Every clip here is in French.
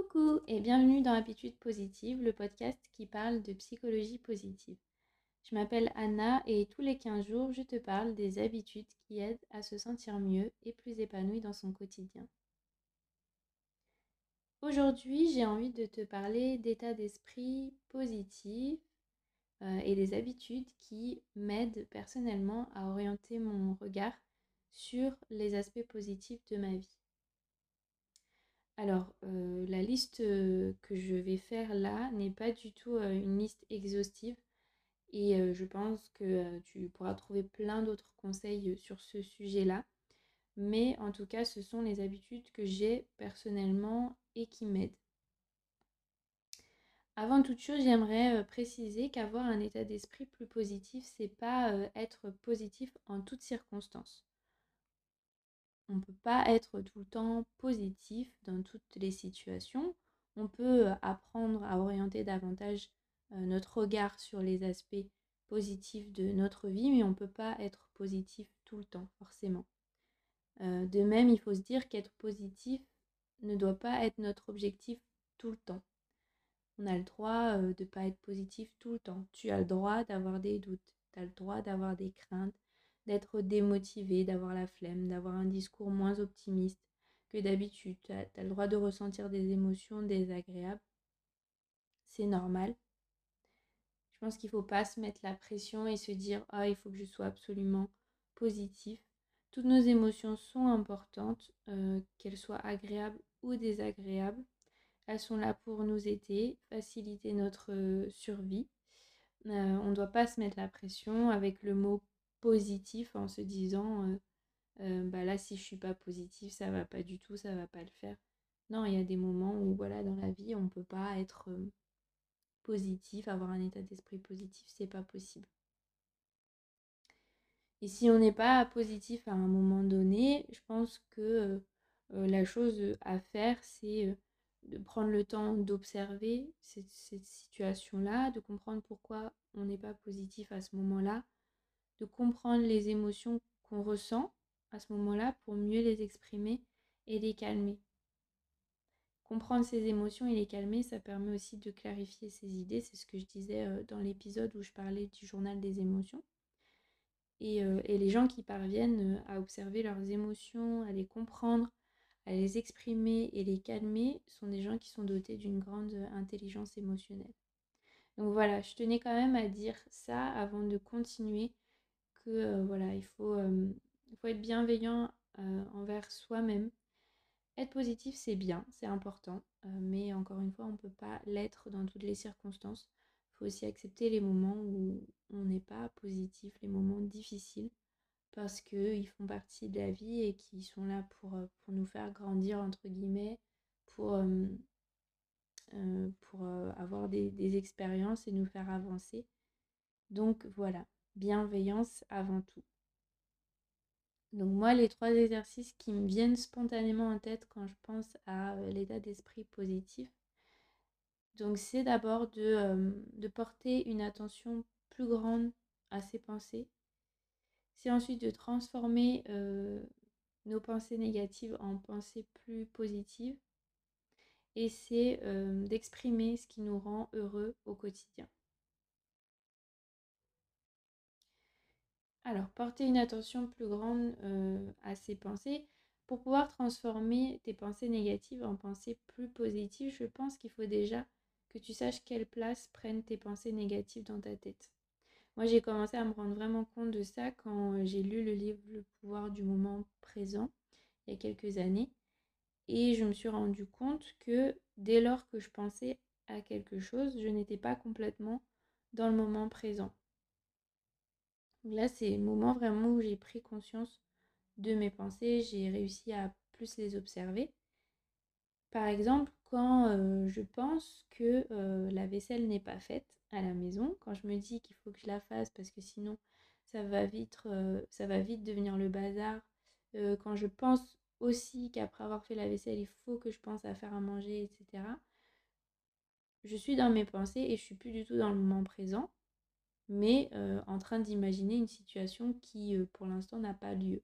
Coucou et bienvenue dans Habitude Positive, le podcast qui parle de psychologie positive. Je m'appelle Anna et tous les 15 jours, je te parle des habitudes qui aident à se sentir mieux et plus épanoui dans son quotidien. Aujourd'hui, j'ai envie de te parler d'état d'esprit positif euh, et des habitudes qui m'aident personnellement à orienter mon regard sur les aspects positifs de ma vie. Alors, euh, la liste que je vais faire là n'est pas du tout euh, une liste exhaustive et je pense que tu pourras trouver plein d'autres conseils sur ce sujet-là. Mais en tout cas, ce sont les habitudes que j'ai personnellement et qui m'aident. Avant toute chose, j'aimerais préciser qu'avoir un état d'esprit plus positif, c'est pas être positif en toutes circonstances. On ne peut pas être tout le temps positif dans toutes les situations. On peut apprendre à orienter davantage notre regard sur les aspects positifs de notre vie, mais on ne peut pas être positif tout le temps, forcément. de même, il faut se dire qu'être positif ne doit pas être notre objectif tout le temps. On a le droit de ne pas être positif tout le temps. Tu as le droit d'avoir des doutes, tu as le droit d'avoir des craintes, d'être démotivé, d'avoir la flemme, d'avoir un discours moins optimiste que d'habitude. Tu as, le droit de ressentir des émotions désagréables. C'est normal. Je pense qu'il ne faut pas se mettre la pression et se dire Ah, il faut que je sois absolument positif. Toutes nos émotions sont importantes, euh, qu'elles soient agréables ou désagréables. Elles sont là pour nous aider, faciliter notre euh, survie. Euh, on ne doit pas se mettre la pression avec le mot positif en se disant bah là si je suis pas positif ça va pas du tout, ça va pas le faire. Non, il y a des moments où voilà dans la vie on ne peut pas être positif, avoir un état d'esprit positif, c'est pas possible. Et si on n'est pas positif à un moment donné, je pense que la chose à faire, c'est de prendre le temps d'observer cette, cette situation-là, de comprendre pourquoi on n'est pas positif à ce moment-là, de comprendre les émotions qu'on ressent à ce moment-là pour mieux les exprimer et les calmer. Comprendre ses émotions et les calmer, ça permet aussi de clarifier ses idées. C'est ce que je disais dans l'épisode où je parlais du journal des émotions. Euh, et, les gens qui parviennent euh, à observer leurs émotions, à les comprendre, à les exprimer et les calmer sont des gens qui sont dotés d'une grande intelligence émotionnelle. Donc voilà, je tenais quand même à dire ça avant de continuer que voilà, il faut, faut, être bienveillant envers soi-même. Être positif, c'est bien, c'est important, mais encore une fois, on ne peut pas l'être dans toutes les circonstances faut aussi accepter les moments où on n'est pas positif, les moments difficiles, parce qu'ils font partie de la vie et qui sont là pour, pour nous faire grandir, entre guillemets, pour, pour avoir des, des expériences et nous faire avancer. Donc voilà, bienveillance avant tout. Donc moi, les trois exercices qui me viennent spontanément en tête quand je pense à l'état d'esprit positif, donc c'est d'abord de, de, porter une attention plus grande à ses pensées. C'est ensuite de transformer nos pensées négatives en pensées plus positives. Et c'est d'exprimer ce qui nous rend heureux au quotidien. Alors, porter une attention plus grande à ses pensées. Pour pouvoir transformer tes pensées négatives en pensées plus positives, je pense qu'il faut déjà que tu saches quelle place prennent tes pensées négatives dans ta tête. Moi, j'ai commencé à me rendre vraiment compte de ça quand euh, j'ai lu le livre Le pouvoir du moment présent, il y a quelques années. Et je me suis rendu compte que dès lors que je pensais à quelque chose, je n'étais pas complètement dans le moment présent. Là, c'est le moment vraiment où j'ai pris conscience de mes pensées, j'ai réussi à plus les observer. Par exemple, quand je pense que la vaisselle n'est pas faite à la maison, quand je me dis qu'il faut que je la fasse parce que sinon ça va vite, ça va vite devenir le bazar, quand je pense aussi qu'après avoir fait la vaisselle, il faut que je pense à faire à manger, etc. Je suis dans mes pensées et je suis plus du tout dans le moment présent, mais en train d'imaginer une situation qui pour l'instant n'a pas lieu.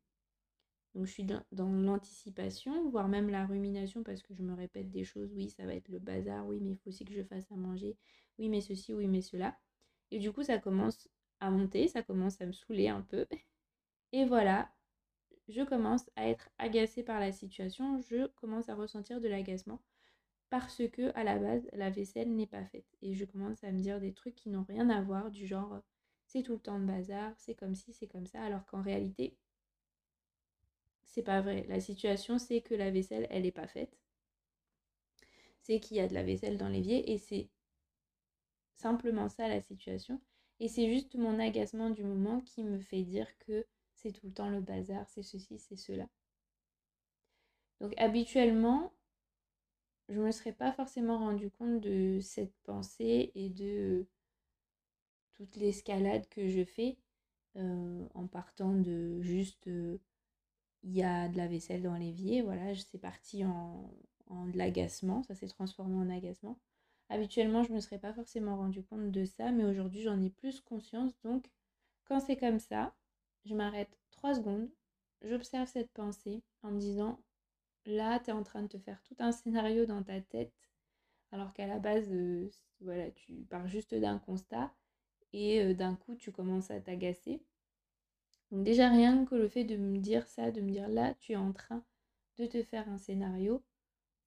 Donc je suis dans, l'anticipation, voire même la rumination parce que je me répète des choses. Oui, ça va être le bazar. Oui, mais il faut aussi que je fasse à manger. Oui, mais ceci, oui, mais cela. Et du coup, ça commence à monter, ça commence à me saouler un peu. Et voilà, je commence à être agacée par la situation, je commence à ressentir de l'agacement parce que à la base la vaisselle n'est pas faite et je commence à me dire des trucs qui n'ont rien à voir du genre c'est tout le temps de bazar, c'est comme si, c'est comme ça alors qu'en réalité c'est pas vrai. La situation c'est que la vaisselle elle n'est pas faite. C'est qu'il y a de la vaisselle dans l'évier et c'est simplement ça la situation et c'est juste mon agacement du moment qui me fait dire que c'est tout le temps le bazar, c'est ceci, c'est cela. Donc habituellement, je ne me serais pas forcément rendu compte de cette pensée et de toute l'escalade que je fais euh, en partant de juste euh, il y a de la vaisselle dans l'évier, voilà, c'est parti en, de l'agacement, ça s'est transformé en agacement. Habituellement, je ne me serais pas forcément rendu compte de ça, mais aujourd'hui, j'en ai plus conscience. Donc, quand c'est comme ça, je m'arrête trois secondes, j'observe cette pensée en me disant là, tu es en train de te faire tout un scénario dans ta tête, alors qu'à la base, euh, voilà, tu pars juste d'un constat et euh, d'un coup, tu commences à t'agacer. Donc déjà, rien que le fait de me dire ça, de me dire là, tu es en train de te faire un scénario,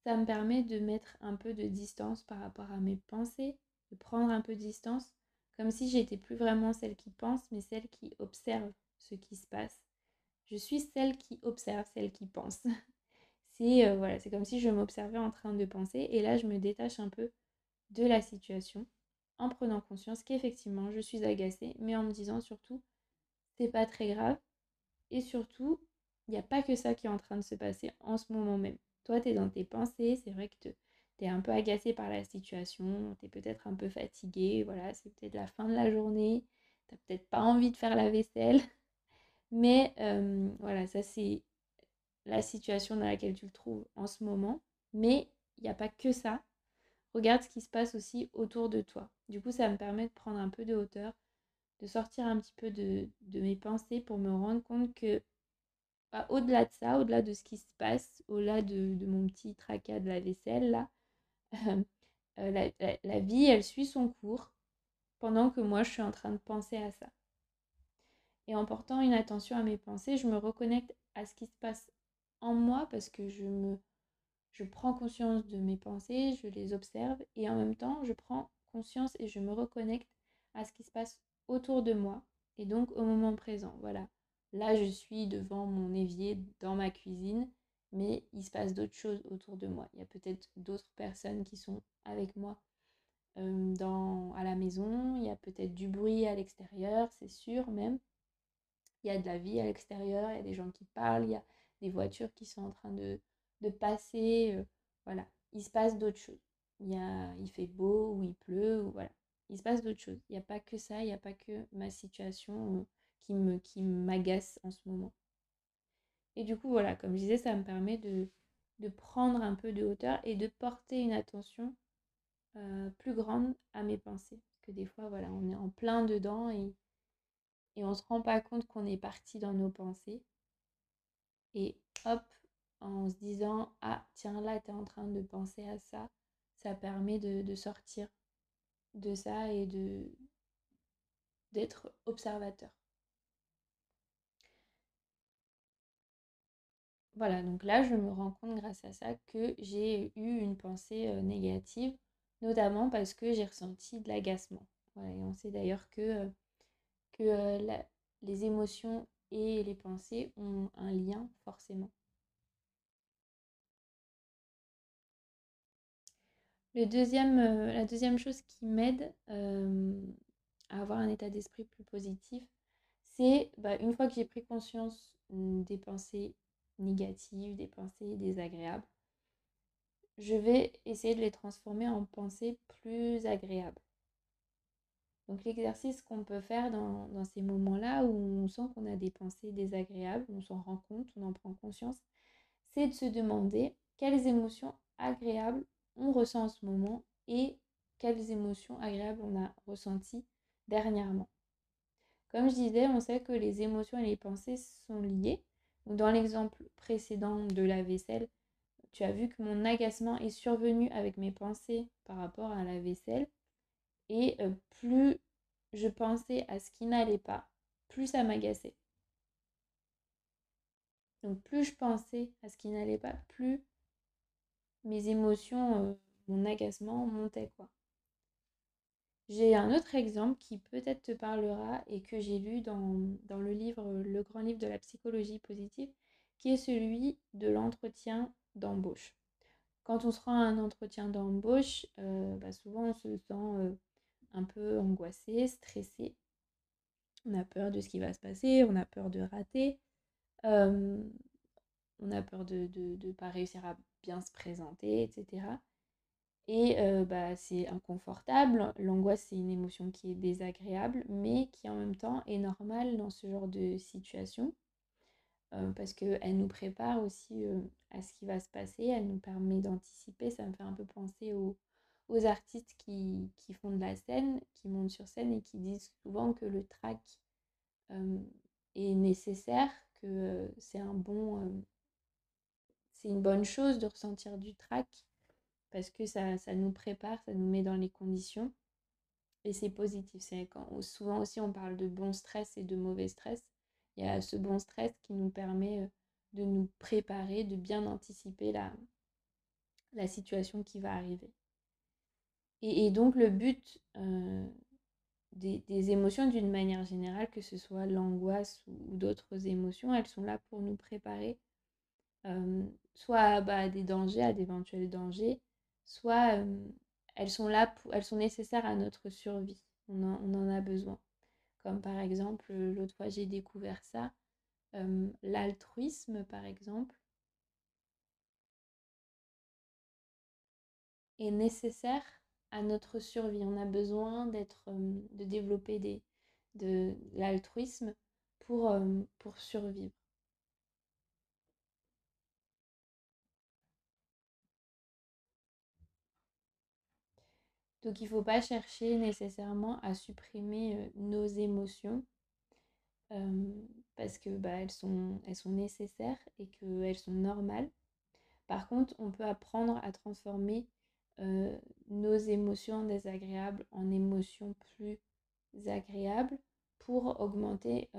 ça me permet de mettre un peu de distance par rapport à mes pensées, de prendre un peu de distance, comme si j'étais plus vraiment celle qui pense, mais celle qui observe ce qui se passe. Je suis celle qui observe, celle qui pense. c'est voilà, c'est comme si je m'observais en train de penser et là je me détache un peu de la situation en prenant conscience qu'effectivement je suis agacée, mais en me disant surtout c'est pas très grave et surtout il n'y a pas que ça qui est en train de se passer en ce moment même. Toi, tu es dans tes pensées, c'est vrai que tu es un peu agacé par la situation, tu es peut-être un peu fatigué, voilà, c'est peut-être la fin de la journée, tu peut-être pas envie de faire la vaisselle, mais voilà, ça c'est la situation dans laquelle tu le trouves en ce moment. Mais il n'y a pas que ça. Regarde ce qui se passe aussi autour de toi. Du coup, ça me permet de prendre un peu de hauteur, de sortir un petit peu de, mes pensées pour me rendre compte que bah, au-delà de ça, au-delà de ce qui se passe, au-delà de, mon petit tracas de la vaisselle, là, euh, la vie, elle suit son cours pendant que moi, je suis en train de penser à ça. Et en portant une attention à mes pensées, je me reconnecte à ce qui se passe en moi parce que je me je prends conscience de mes pensées, je les observe et en même temps, je prends conscience et je me reconnecte à ce qui se passe autour de moi et donc au moment présent. Voilà. Là, je suis devant mon évier dans ma cuisine, mais il se passe d'autres choses autour de moi. Il y a peut-être d'autres personnes qui sont avec moi dans, à la maison, il y a peut-être du bruit à l'extérieur, c'est sûr même il y a de la vie à l'extérieur, il y a des gens qui parlent, il y a des voitures qui sont en train de, passer. Euh, voilà, il se passe d'autres choses. Il, fait beau ou il pleut, voilà. Il se passe d'autres choses. Il n'y a pas que ça, il n'y a pas que ma situation euh, qui me qui m'agace en ce moment. Et du coup, voilà, comme je disais, ça me permet de, prendre un peu de hauteur et de porter une attention euh, plus grande à mes pensées. Parce que des fois, voilà, on est en plein dedans et on ne se rend pas compte qu'on est parti dans nos pensées. Et hop, en se disant Ah, tiens, là, tu es en train de penser à ça, ça permet de, sortir de ça et de d'être observateur. Voilà, donc là, je me rends compte grâce à ça que j'ai eu une pensée euh, négative, notamment parce que j'ai ressenti de l'agacement. et on sait d'ailleurs que euh, euh, les émotions et les pensées ont un lien forcément. Le deuxième, euh, la deuxième chose qui m'aide euh, à avoir un état d'esprit plus positif, c'est bah, une fois que j'ai pris conscience mm, des pensées négatives, des pensées désagréables, je vais essayer de les transformer en pensées plus agréables. Donc l'exercice qu'on peut faire dans, ces moments-là où on sent qu'on a des pensées désagréables, on s'en rend compte, on en prend conscience, c'est de se demander quelles émotions agréables on ressent en ce moment et quelles émotions agréables on a ressenties dernièrement. Comme je disais, on sait que les émotions et les pensées sont liées. dans l'exemple précédent de la vaisselle, tu as vu que mon agacement est survenu avec mes pensées par rapport à la vaisselle. Et plus je pensais à ce qui n'allait pas, plus ça m'agaçait. Donc plus je pensais à ce qui n'allait pas, plus mes émotions, mon agacement montait quoi. J'ai un autre exemple qui peut-être te parlera et que j'ai lu dans, dans, le livre, le grand livre de la psychologie positive, qui est celui de l'entretien d'embauche. Quand on se rend à un entretien d'embauche, bah, souvent on se sent un peu angoissé, stressé. On a peur de ce qui va se passer, on a peur de rater, on a peur de ne pas réussir à bien se présenter, etc. Et bah, c'est inconfortable. L'angoisse, c'est une émotion qui est désagréable, mais qui en même temps est normale dans ce genre de situation. parce qu'elle nous prépare aussi à ce qui va se passer, elle nous permet d'anticiper. Ça me fait un peu penser aux, artistes qui, font de la scène, qui montent sur scène et qui disent souvent que le track est nécessaire, que c'est un bon... c'est une bonne chose de ressentir du track parce que ça, nous prépare, ça nous met dans les conditions. Et c'est positif. Souvent aussi on parle de bon stress et de mauvais stress. Il y a ce bon stress qui nous permet de nous préparer, de bien anticiper la, la situation qui va arriver. Et, donc le but euh, des, émotions d'une manière générale, que ce soit l'angoisse ou, d'autres émotions, elles sont là pour nous préparer euh, soit à bah, des dangers, à d'éventuels dangers, soit elles sont là, pour, elles sont nécessaires à notre survie. On en, a besoin. Comme par exemple, l'autre fois j'ai découvert ça, l'altruisme par exemple est nécessaire à notre survie. On a besoin d'être, de développer des, de l'altruisme pour, pour survivre. Donc il ne faut pas chercher nécessairement à supprimer euh, nos émotions parce que bah, elles, sont, elles sont nécessaires et qu'elles sont normales. Par contre, on peut apprendre à transformer euh, nos émotions désagréables en émotions plus agréables pour augmenter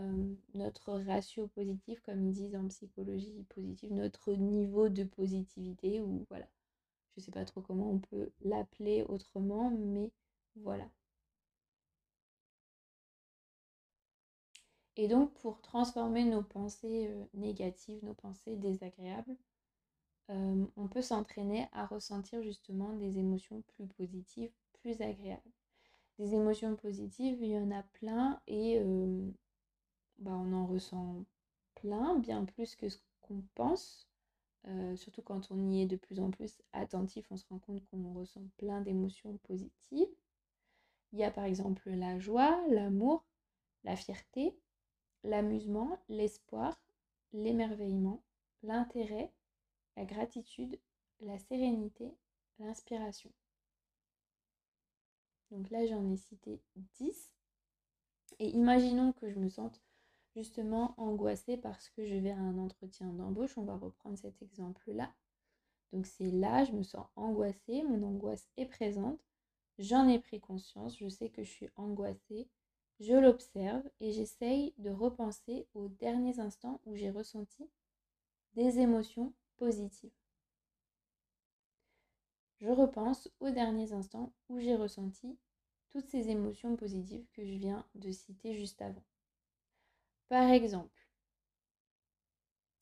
notre ratio positif, comme ils disent en psychologie positive, notre niveau de positivité ou voilà. Je ne sais pas trop comment on peut l'appeler autrement, mais voilà. Et donc pour transformer nos pensées négatives, nos pensées désagréables, euh, on peut s'entraîner à ressentir justement des émotions plus positives, plus agréables. Des émotions positives, il y en a plein et euh, bah, on en ressent plein, bien plus que ce qu'on pense. Euh, surtout quand on y est de plus en plus attentif, on se rend compte qu'on ressent plein d'émotions positives. Il y a par exemple la joie, l'amour, la fierté, l'amusement, l'espoir, l'émerveillement, l'intérêt, la gratitude, la sérénité, l'inspiration. Donc là, j'en ai cité 10. Et imaginons que je me sente justement angoissée parce que je vais à un entretien d'embauche. On va reprendre cet exemple-là. Donc c'est là, je me sens angoissée, mon angoisse est présente, j'en ai pris conscience, je sais que je suis angoissée, je l'observe et j'essaye de repenser aux derniers instants où j'ai ressenti des émotions Je repense aux derniers instants où j'ai ressenti toutes ces émotions positives que je viens de citer juste avant. Par exemple,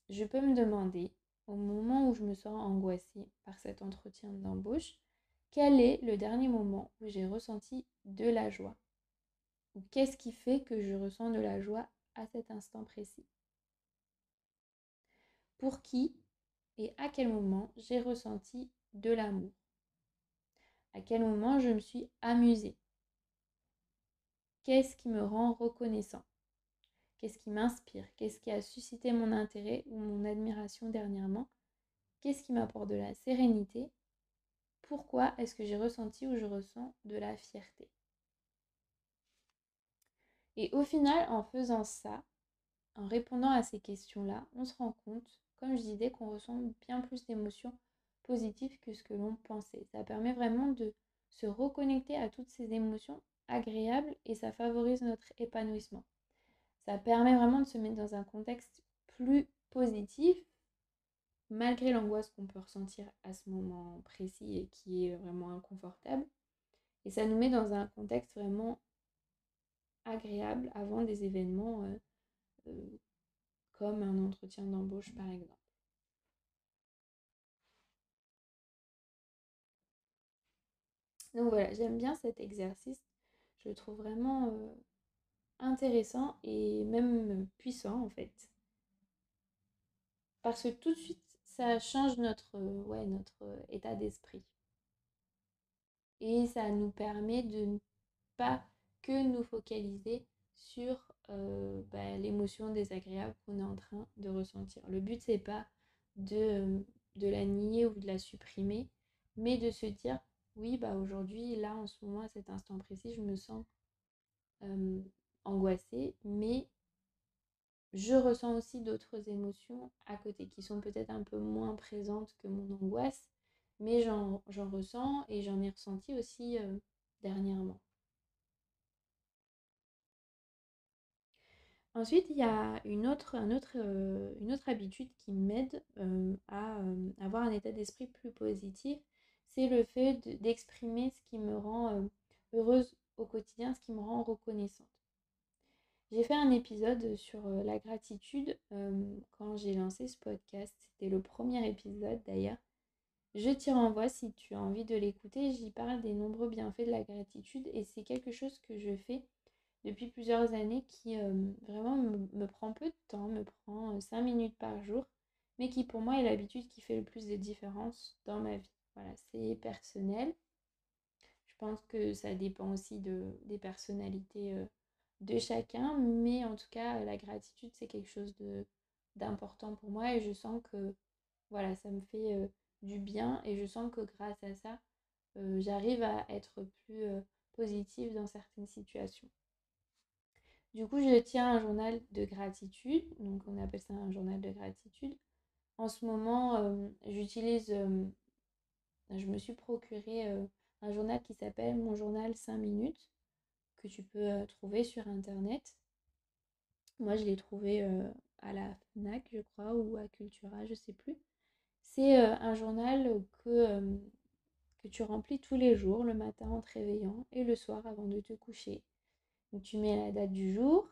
je peux me demander, au moment où je me sens angoissée par cet entretien d'embauche, quel est le dernier moment où j'ai ressenti de la joie? Ou qu'est-ce qui fait que je ressens de la joie à cet instant précis? Pour qui et à quel moment j'ai ressenti de l'amour? À quel moment je me suis amusée? Qu'est-ce qui me rend reconnaissant? Qu'est-ce qui m'inspire? Qu'est-ce qui a suscité mon intérêt ou mon admiration dernièrement? Qu'est-ce qui m'apporte de la sérénité? Pourquoi est-ce que j'ai ressenti ou je ressens de la fierté? Et au final, en faisant ça, en répondant à ces questions-là, on se rend compte, comme je disais, qu'on ressent bien plus d'émotions positives que ce que l'on pensait. Ça permet vraiment de se reconnecter à toutes ces émotions agréables et ça favorise notre épanouissement. Ça permet vraiment de se mettre dans un contexte plus positif, malgré l'angoisse qu'on peut ressentir à ce moment précis et qui est vraiment inconfortable. Et ça nous met dans un contexte vraiment agréable avant des événements euh, euh, comme un entretien d'embauche par exemple. Donc voilà, j'aime bien cet exercice. Je le trouve vraiment euh, intéressant et même puissant en fait. Parce que tout de suite, ça change notre, ouais, notre état d'esprit. Et ça nous permet de ne pas que nous focaliser sur euh, bah, l'émotion désagréable qu'on est en train de ressentir. Le but, c'est pas de, la nier ou de la supprimer, mais de se dire oui, bah aujourd'hui, là, en ce moment, à cet instant précis, je me sens euh, angoissée, mais je ressens aussi d'autres émotions à côté qui sont peut-être un peu moins présentes que mon angoisse, mais j'en ressens et j'en ai ressenti aussi euh, dernièrement. Ensuite, il y a une autre, euh, habitude qui m'aide euh, à avoir un état d'esprit plus positif, c'est le fait d'exprimer ce qui me rend heureuse au quotidien, ce qui me rend reconnaissante. J'ai fait un épisode sur euh, la gratitude euh, quand j'ai lancé ce podcast. C'était le premier épisode d'ailleurs. Je t'y renvoie si tu as envie de l'écouter. J'y parle des nombreux bienfaits de la gratitude et c'est quelque chose que je fais depuis plusieurs années qui euh, vraiment me, prend peu de temps, me prend 5 minutes par jour, mais qui pour moi est l'habitude qui fait le plus de différence dans ma vie. Voilà, c'est personnel. Je pense que ça dépend aussi de, des personnalités de chacun, mais en tout cas, la gratitude, c'est quelque chose d'important pour moi et je sens que voilà, ça me fait euh, du bien et je sens que grâce à ça, euh, j'arrive à être plus euh, positive dans certaines situations. Du coup, je tiens un journal de gratitude, donc on appelle ça un journal de gratitude. En ce moment, j'utilise, je me suis procuré un journal qui s'appelle Mon journal 5 minutes que tu peux euh, trouver sur internet. Moi, je l'ai trouvé euh, à la FNAC, je crois, ou à Cultura, je sais plus. C'est euh, un journal que, que tu remplis tous les jours, le matin en te réveillant et le soir avant de te coucher. Donc, tu mets la date du jour.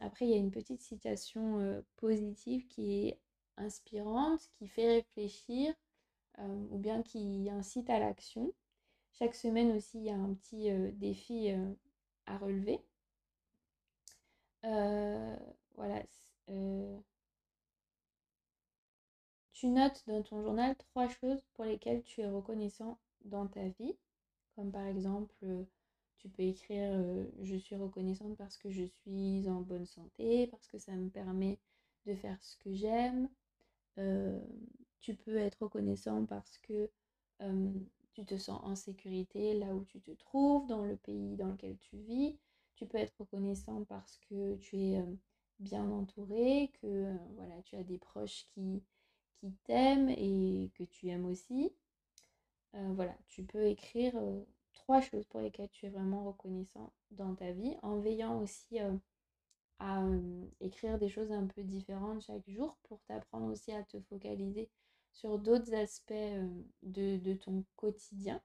après, il y a une petite citation positive qui est inspirante, qui fait réfléchir ou bien qui incite à l'action. Chaque semaine aussi, il y a un petit défi à relever. Voilà. Tu notes dans ton journal trois choses pour lesquelles tu es reconnaissant dans ta vie. Comme par exemple, tu peux écrire Je suis reconnaissante parce que je suis en bonne santé, parce que ça me permet de faire ce que j'aime. Euh, tu peux être reconnaissant parce que tu te sens en sécurité là où tu te trouves, dans le pays dans lequel tu vis. Tu peux être reconnaissant parce que tu es euh, bien entouré, que euh, voilà, tu as des proches qui, t'aiment et que tu aimes aussi. Euh, voilà, tu peux écrire trois choses pour lesquelles tu es vraiment reconnaissant dans ta vie, en veillant aussi à écrire des choses un peu différentes chaque jour pour t'apprendre aussi à te focaliser sur d'autres aspects de, ton quotidien.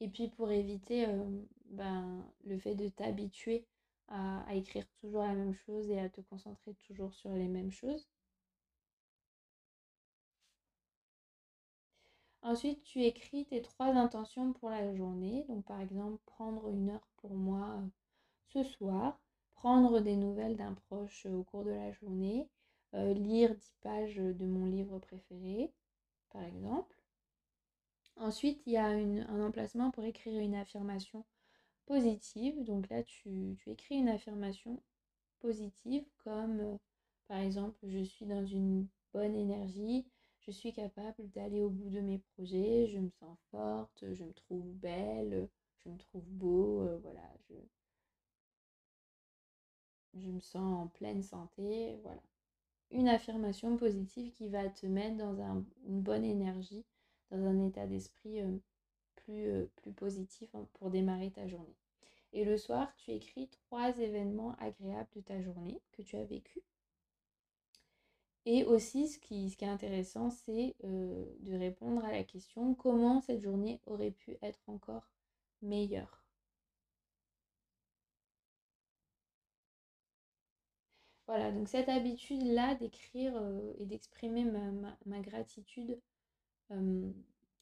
Et puis pour éviter ben, le fait de t'habituer à, écrire toujours la même chose et à te concentrer toujours sur les mêmes choses. Ensuite, tu écris tes trois intentions pour la journée. Donc par exemple, prendre une heure pour moi ce soir, prendre des nouvelles d'un proche au cours de la journée, euh, lire 10 pages de mon livre préféré, par exemple. Ensuite, il y a un emplacement pour écrire une affirmation positive. Donc là, tu, écris une affirmation positive comme, euh, par exemple, je suis dans une bonne énergie, je suis capable d'aller au bout de mes projets, je me sens forte, je me trouve belle, je me trouve beau, euh, voilà, je, me sens en pleine santé, voilà. Une affirmation positive qui va te mettre dans une bonne énergie, dans un état d'esprit euh, plus, euh, plus positif pour démarrer ta journée. Et le soir, tu écris trois événements agréables de ta journée que tu as vécu. Et aussi, ce qui, est intéressant, c'est euh, de répondre à la question comment cette journée aurait pu être encore meilleure? Voilà, donc cette habitude-là d'écrire euh, et d'exprimer ma, gratitude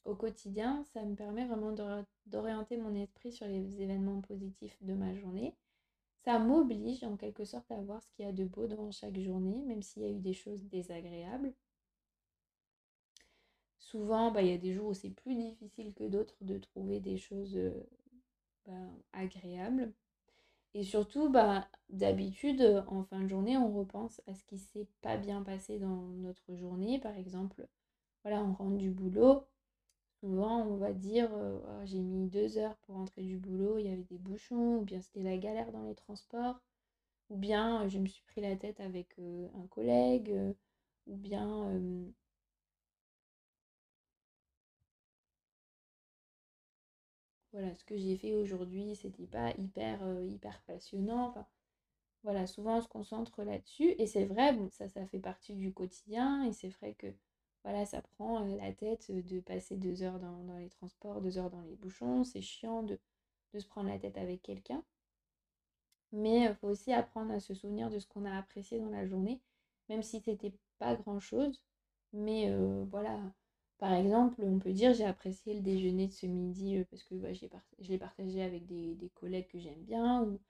au quotidien, ça me permet vraiment d'orienter mon esprit sur les événements positifs de ma journée. Ça m'oblige en quelque sorte à voir ce qu'il y a de beau dans chaque journée, même s'il y a eu des choses désagréables. Souvent, bah, il y a des jours où c'est plus difficile que d'autres de trouver des choses bah, agréables. Et surtout, bah, d'habitude, en fin de journée, on repense à ce qui s'est pas bien passé dans notre journée. Par exemple, voilà, on rentre du boulot. Souvent, on va dire euh, oh, j'ai mis deux heures pour rentrer du boulot, il y avait des bouchons, ou bien c'était la galère dans les transports, ou bien je me suis pris la tête avec euh, un collègue, euh, ou bien voilà, ce que j'ai fait aujourd'hui, c'était pas hyper, hyper passionnant. Voilà, souvent on se concentre là-dessus. Et c'est vrai, ça fait partie du quotidien. Et c'est vrai que voilà, ça prend la tête de passer deux heures dans, les transports, deux heures dans les bouchons. C'est chiant de, se prendre la tête avec quelqu'un. Mais il faut aussi apprendre à se souvenir de ce qu'on a apprécié dans la journée, même si c'était pas grand-chose. Mais voilà, par exemple, on peut dire j'ai apprécié le déjeuner de ce midi parce que bah, je l'ai partagé avec des, collègues que j'aime bien ou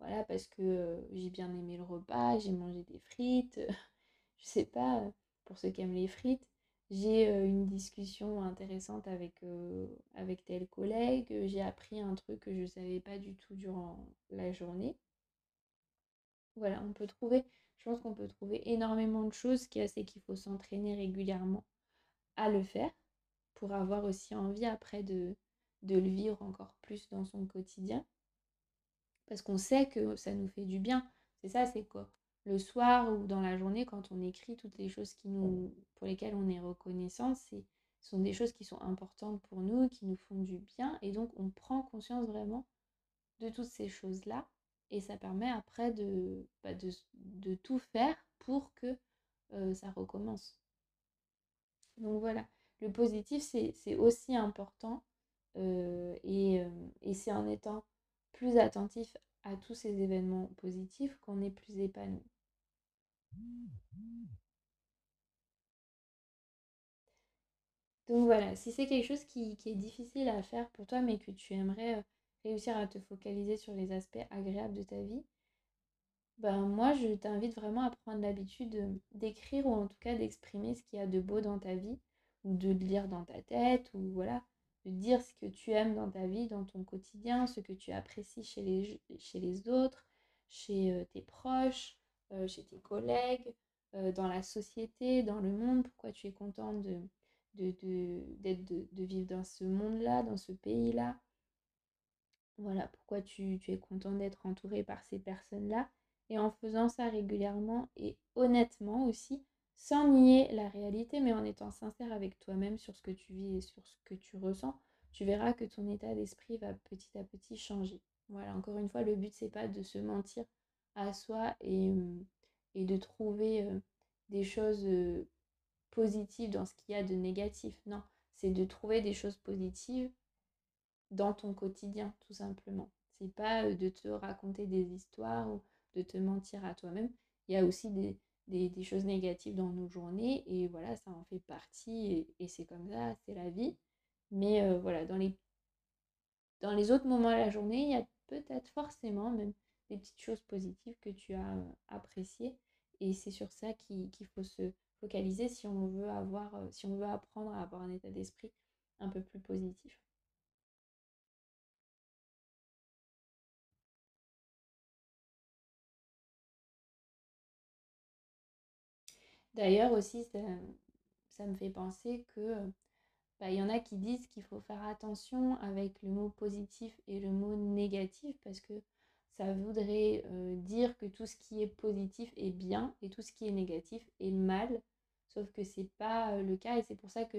voilà parce que j'ai bien aimé le repas, j'ai mangé des frites, je sais pas, pour ceux qui aiment les frites, j'ai une discussion intéressante avec, avec tel collègue, j'ai appris un truc que je ne savais pas du tout durant la journée. Voilà, on peut trouver, je pense qu'on peut trouver énormément de choses, ce qui est c'est qu'il faut s'entraîner régulièrement à le faire pour avoir aussi envie après de, de le vivre encore plus dans son quotidien. Parce qu'on sait que ça nous fait du bien. C'est ça, c'est quoi? Le soir ou dans la journée, quand on écrit toutes les choses qui nous, pour lesquelles on est reconnaissant, ce sont des choses qui sont importantes pour nous, qui nous font du bien. Et donc, on prend conscience vraiment de toutes ces choses-là. Et ça permet après de, bah, de, tout faire pour que euh, ça recommence. Donc voilà, le positif, c'est aussi important euh, et, euh, et c'est en étant plus attentif à tous ces événements positifs qu'on est plus épanoui. Donc voilà, si c'est quelque chose qui, est difficile à faire pour toi, mais que tu aimerais euh, réussir à te focaliser sur les aspects agréables de ta vie, ben, moi, je t'invite vraiment à prendre l'habitude d'écrire ou en tout cas d'exprimer ce qu'il y a de beau dans ta vie ou de le lire dans ta tête ou voilà, de dire ce que tu aimes dans ta vie, dans ton quotidien, ce que tu apprécies chez les, chez les autres, chez euh, tes proches, euh, chez tes collègues, euh, dans la société, dans le monde, pourquoi tu es content de, de, de, de vivre dans ce monde-là, dans ce pays-là? Voilà, pourquoi tu, tu es content d'être entouré par ces personnes-là? Et en faisant ça régulièrement et honnêtement aussi, sans nier la réalité, mais en étant sincère avec toi-même sur ce que tu vis et sur ce que tu ressens, tu verras que ton état d'esprit va petit à petit changer. Voilà, encore une fois, le but, c'est pas de se mentir soi et, de trouver des choses positives dans ce qu'il y a de négatif. Non, c'est de trouver des choses positives dans ton quotidien, tout simplement. C'est pas de te raconter des histoires ou de te mentir à toi-même. Il y a aussi des, choses négatives dans nos journées et voilà, ça en fait partie et, c'est comme ça, c'est la vie. Mais voilà, dans les, dans les autres moments de la journée, il y a peut-être forcément même des petites choses positives que tu as euh, appréciées et c'est sur ça qu'il faut se focaliser si on veut avoir, euh, si on veut apprendre à avoir un état d'esprit un peu plus positif. D'ailleurs aussi, ça, me fait penser que bah, il y en a qui disent qu'il faut faire attention avec le mot positif et le mot négatif parce que ça voudrait dire que tout ce qui est positif est bien et tout ce qui est négatif est mal. Sauf que c'est pas le cas et c'est pour ça que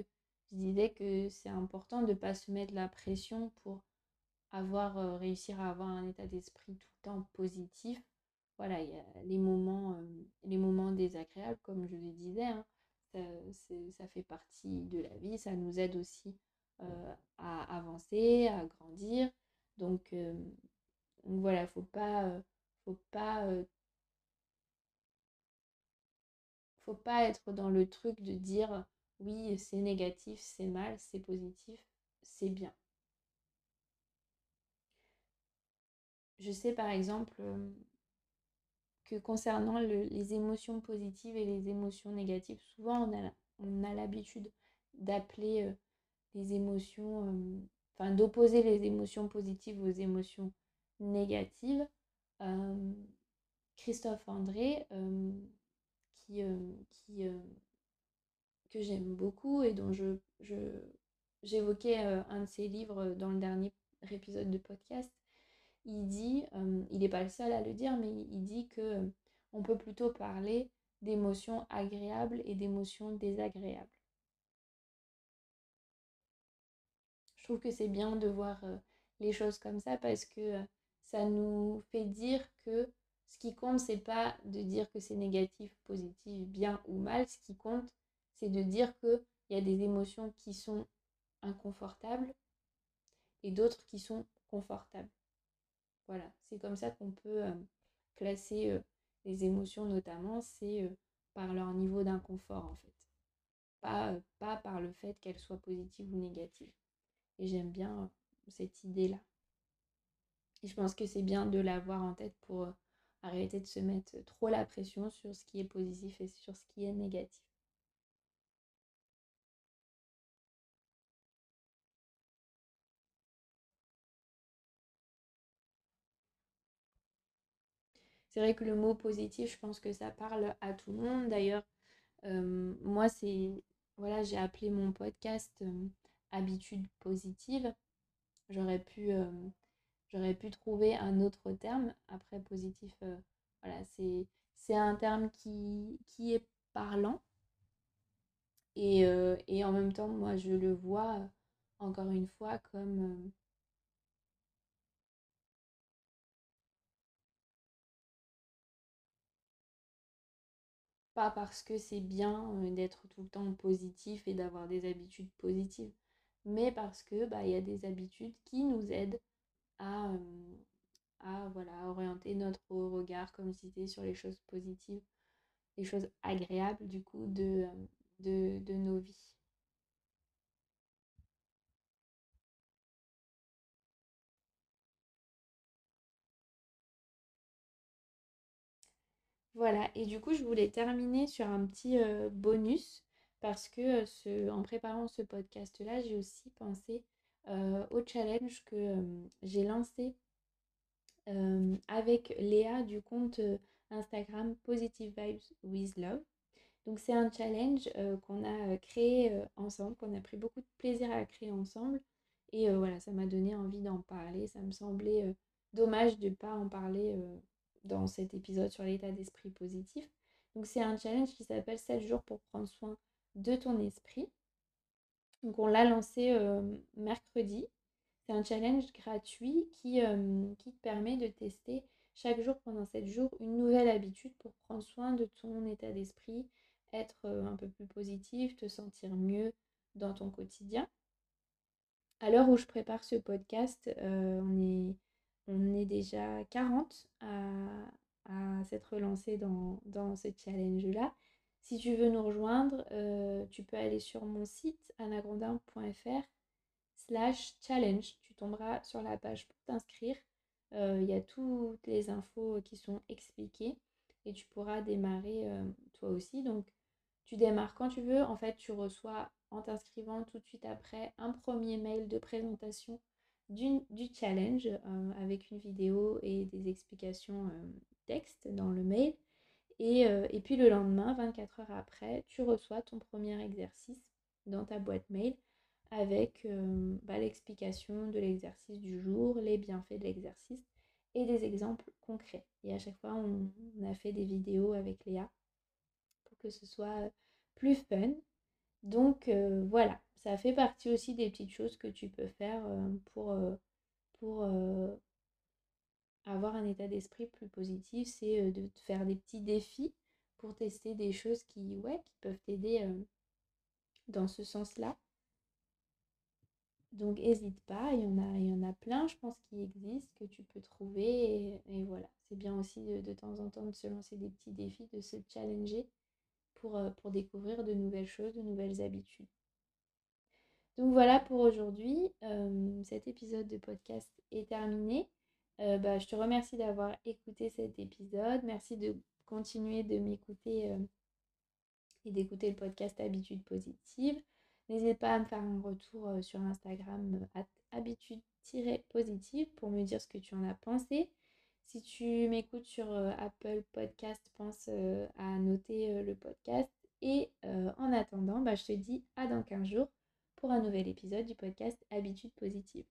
je disais que c'est important de ne pas se mettre la pression pour avoir réussir à avoir un état d'esprit tout le temps positif. Voilà, il y a les moments, les moments désagréables, comme je le disais, hein. ça, ça, fait partie de la vie, ça nous aide aussi à avancer, à grandir. Donc, donc voilà, faut pas, faut pas, faut pas être dans le truc de dire oui, c'est négatif, c'est mal, c'est positif, c'est bien. Je sais par exemple que concernant les émotions positives et les émotions négatives, souvent on a, l'habitude d'appeler les émotions, enfin d'opposer les émotions positives aux émotions négatives. Christophe André, qui, que j'aime beaucoup et dont j'évoquais un de ses livres dans le dernier épisode de podcast, il dit, il n'est pas le seul à le dire, mais il dit que on peut plutôt parler d'émotions agréables et d'émotions désagréables. Je trouve que c'est bien de voir les choses comme ça parce que ça nous fait dire que ce qui compte, c'est pas de dire que c'est négatif, positif, bien ou mal. Ce qui compte, c'est de dire qu'il y a des émotions qui sont inconfortables et d'autres qui sont confortables. Voilà, c'est comme ça qu'on peut euh, classer euh, les émotions notamment, c'est euh, par leur niveau d'inconfort en fait. Pas, pas par le fait qu'elles soient positives ou négatives. Et j'aime bien cette idée-là. Et je pense que c'est bien de l'avoir en tête pour arrêter de se mettre trop la pression sur ce qui est positif et sur ce qui est négatif. C'est vrai que le mot positif, je pense que ça parle à tout le monde. D'ailleurs, moi, c'est. Voilà, j'ai appelé mon podcast euh, Habitude positive. J'aurais pu, j'aurais pu trouver un autre terme. Après, positif, voilà, c'est, un terme qui, qui est parlant. Et, et, en même temps, moi, je le vois, encore une fois, comme Pas parce que c'est bien d'être tout le temps positif et d'avoir des habitudes positives, mais parce que bah, il y a des habitudes qui nous aident à, voilà, orienter notre regard, comme cité, sur les choses positives, les choses agréables du coup de, nos vies. Voilà, et du coup, je voulais terminer sur un petit bonus parce que en préparant ce podcast-là, j'ai aussi pensé au challenge que j'ai lancé avec Léa du compte Instagram Positive Vibes with Love. Donc c'est un challenge qu'on a créé ensemble, qu'on a pris beaucoup de plaisir à créer ensemble. Et voilà, ça m'a donné envie d'en parler. Ça me semblait dommage de ne pas en parler dans cet épisode sur l'état d'esprit positif. Donc c'est un challenge qui s'appelle 7 jours pour prendre soin de ton esprit. Donc on l'a lancé mercredi. C'est un challenge gratuit qui, te permet de tester chaque jour pendant 7 jours une nouvelle habitude pour prendre soin de ton état d'esprit, être un peu plus positif, te sentir mieux dans ton quotidien. À l'heure où je prépare ce podcast, on est on est déjà 40 à, s'être lancé dans, ce challenge-là. Si tu veux nous rejoindre, euh, tu peux aller sur mon site anagrandin.fr slash challenge. Tu tomberas sur la page pour t'inscrire. Euh, il y a toutes les infos qui sont expliquées et tu pourras démarrer euh, toi aussi. Donc tu démarres quand tu veux. En fait, tu reçois en t'inscrivant tout de suite après un premier mail de présentation du, challenge avec une vidéo et des explications euh, texte dans le mail. Et, euh, et, puis le lendemain, 24 heures après, tu reçois ton premier exercice dans ta boîte mail avec bah, l'explication de l'exercice du jour, les bienfaits de l'exercice et des exemples concrets. Et à chaque fois, on, a fait des vidéos avec Léa pour que ce soit plus fun. Donc voilà, ça fait partie aussi des petites choses que tu peux faire pour, pour avoir un état d'esprit plus positif. C'est de faire des petits défis pour tester des choses qui, peuvent t'aider dans ce sens-là. Donc n'hésite pas, il y, en a, il y en a plein, je pense, qui existent, que tu peux trouver. Et, voilà, c'est bien aussi de, temps en temps de se lancer des petits défis, de se challenger pour, découvrir de nouvelles choses, de nouvelles habitudes. Donc voilà pour aujourd'hui. Cet épisode de podcast est terminé. Euh, bah, je te remercie d'avoir écouté cet épisode. Merci de continuer de m'écouter et d'écouter le podcast Habitude Positive. N'hésite pas à me faire un retour euh, sur Instagram euh, habitude-positive pour me dire ce que tu en as pensé. Si tu m'écoutes sur euh, Apple Podcast, pense à noter le podcast. Et en attendant, bah, je te dis à dans 15 jours pour un nouvel épisode du podcast Habitude Positive.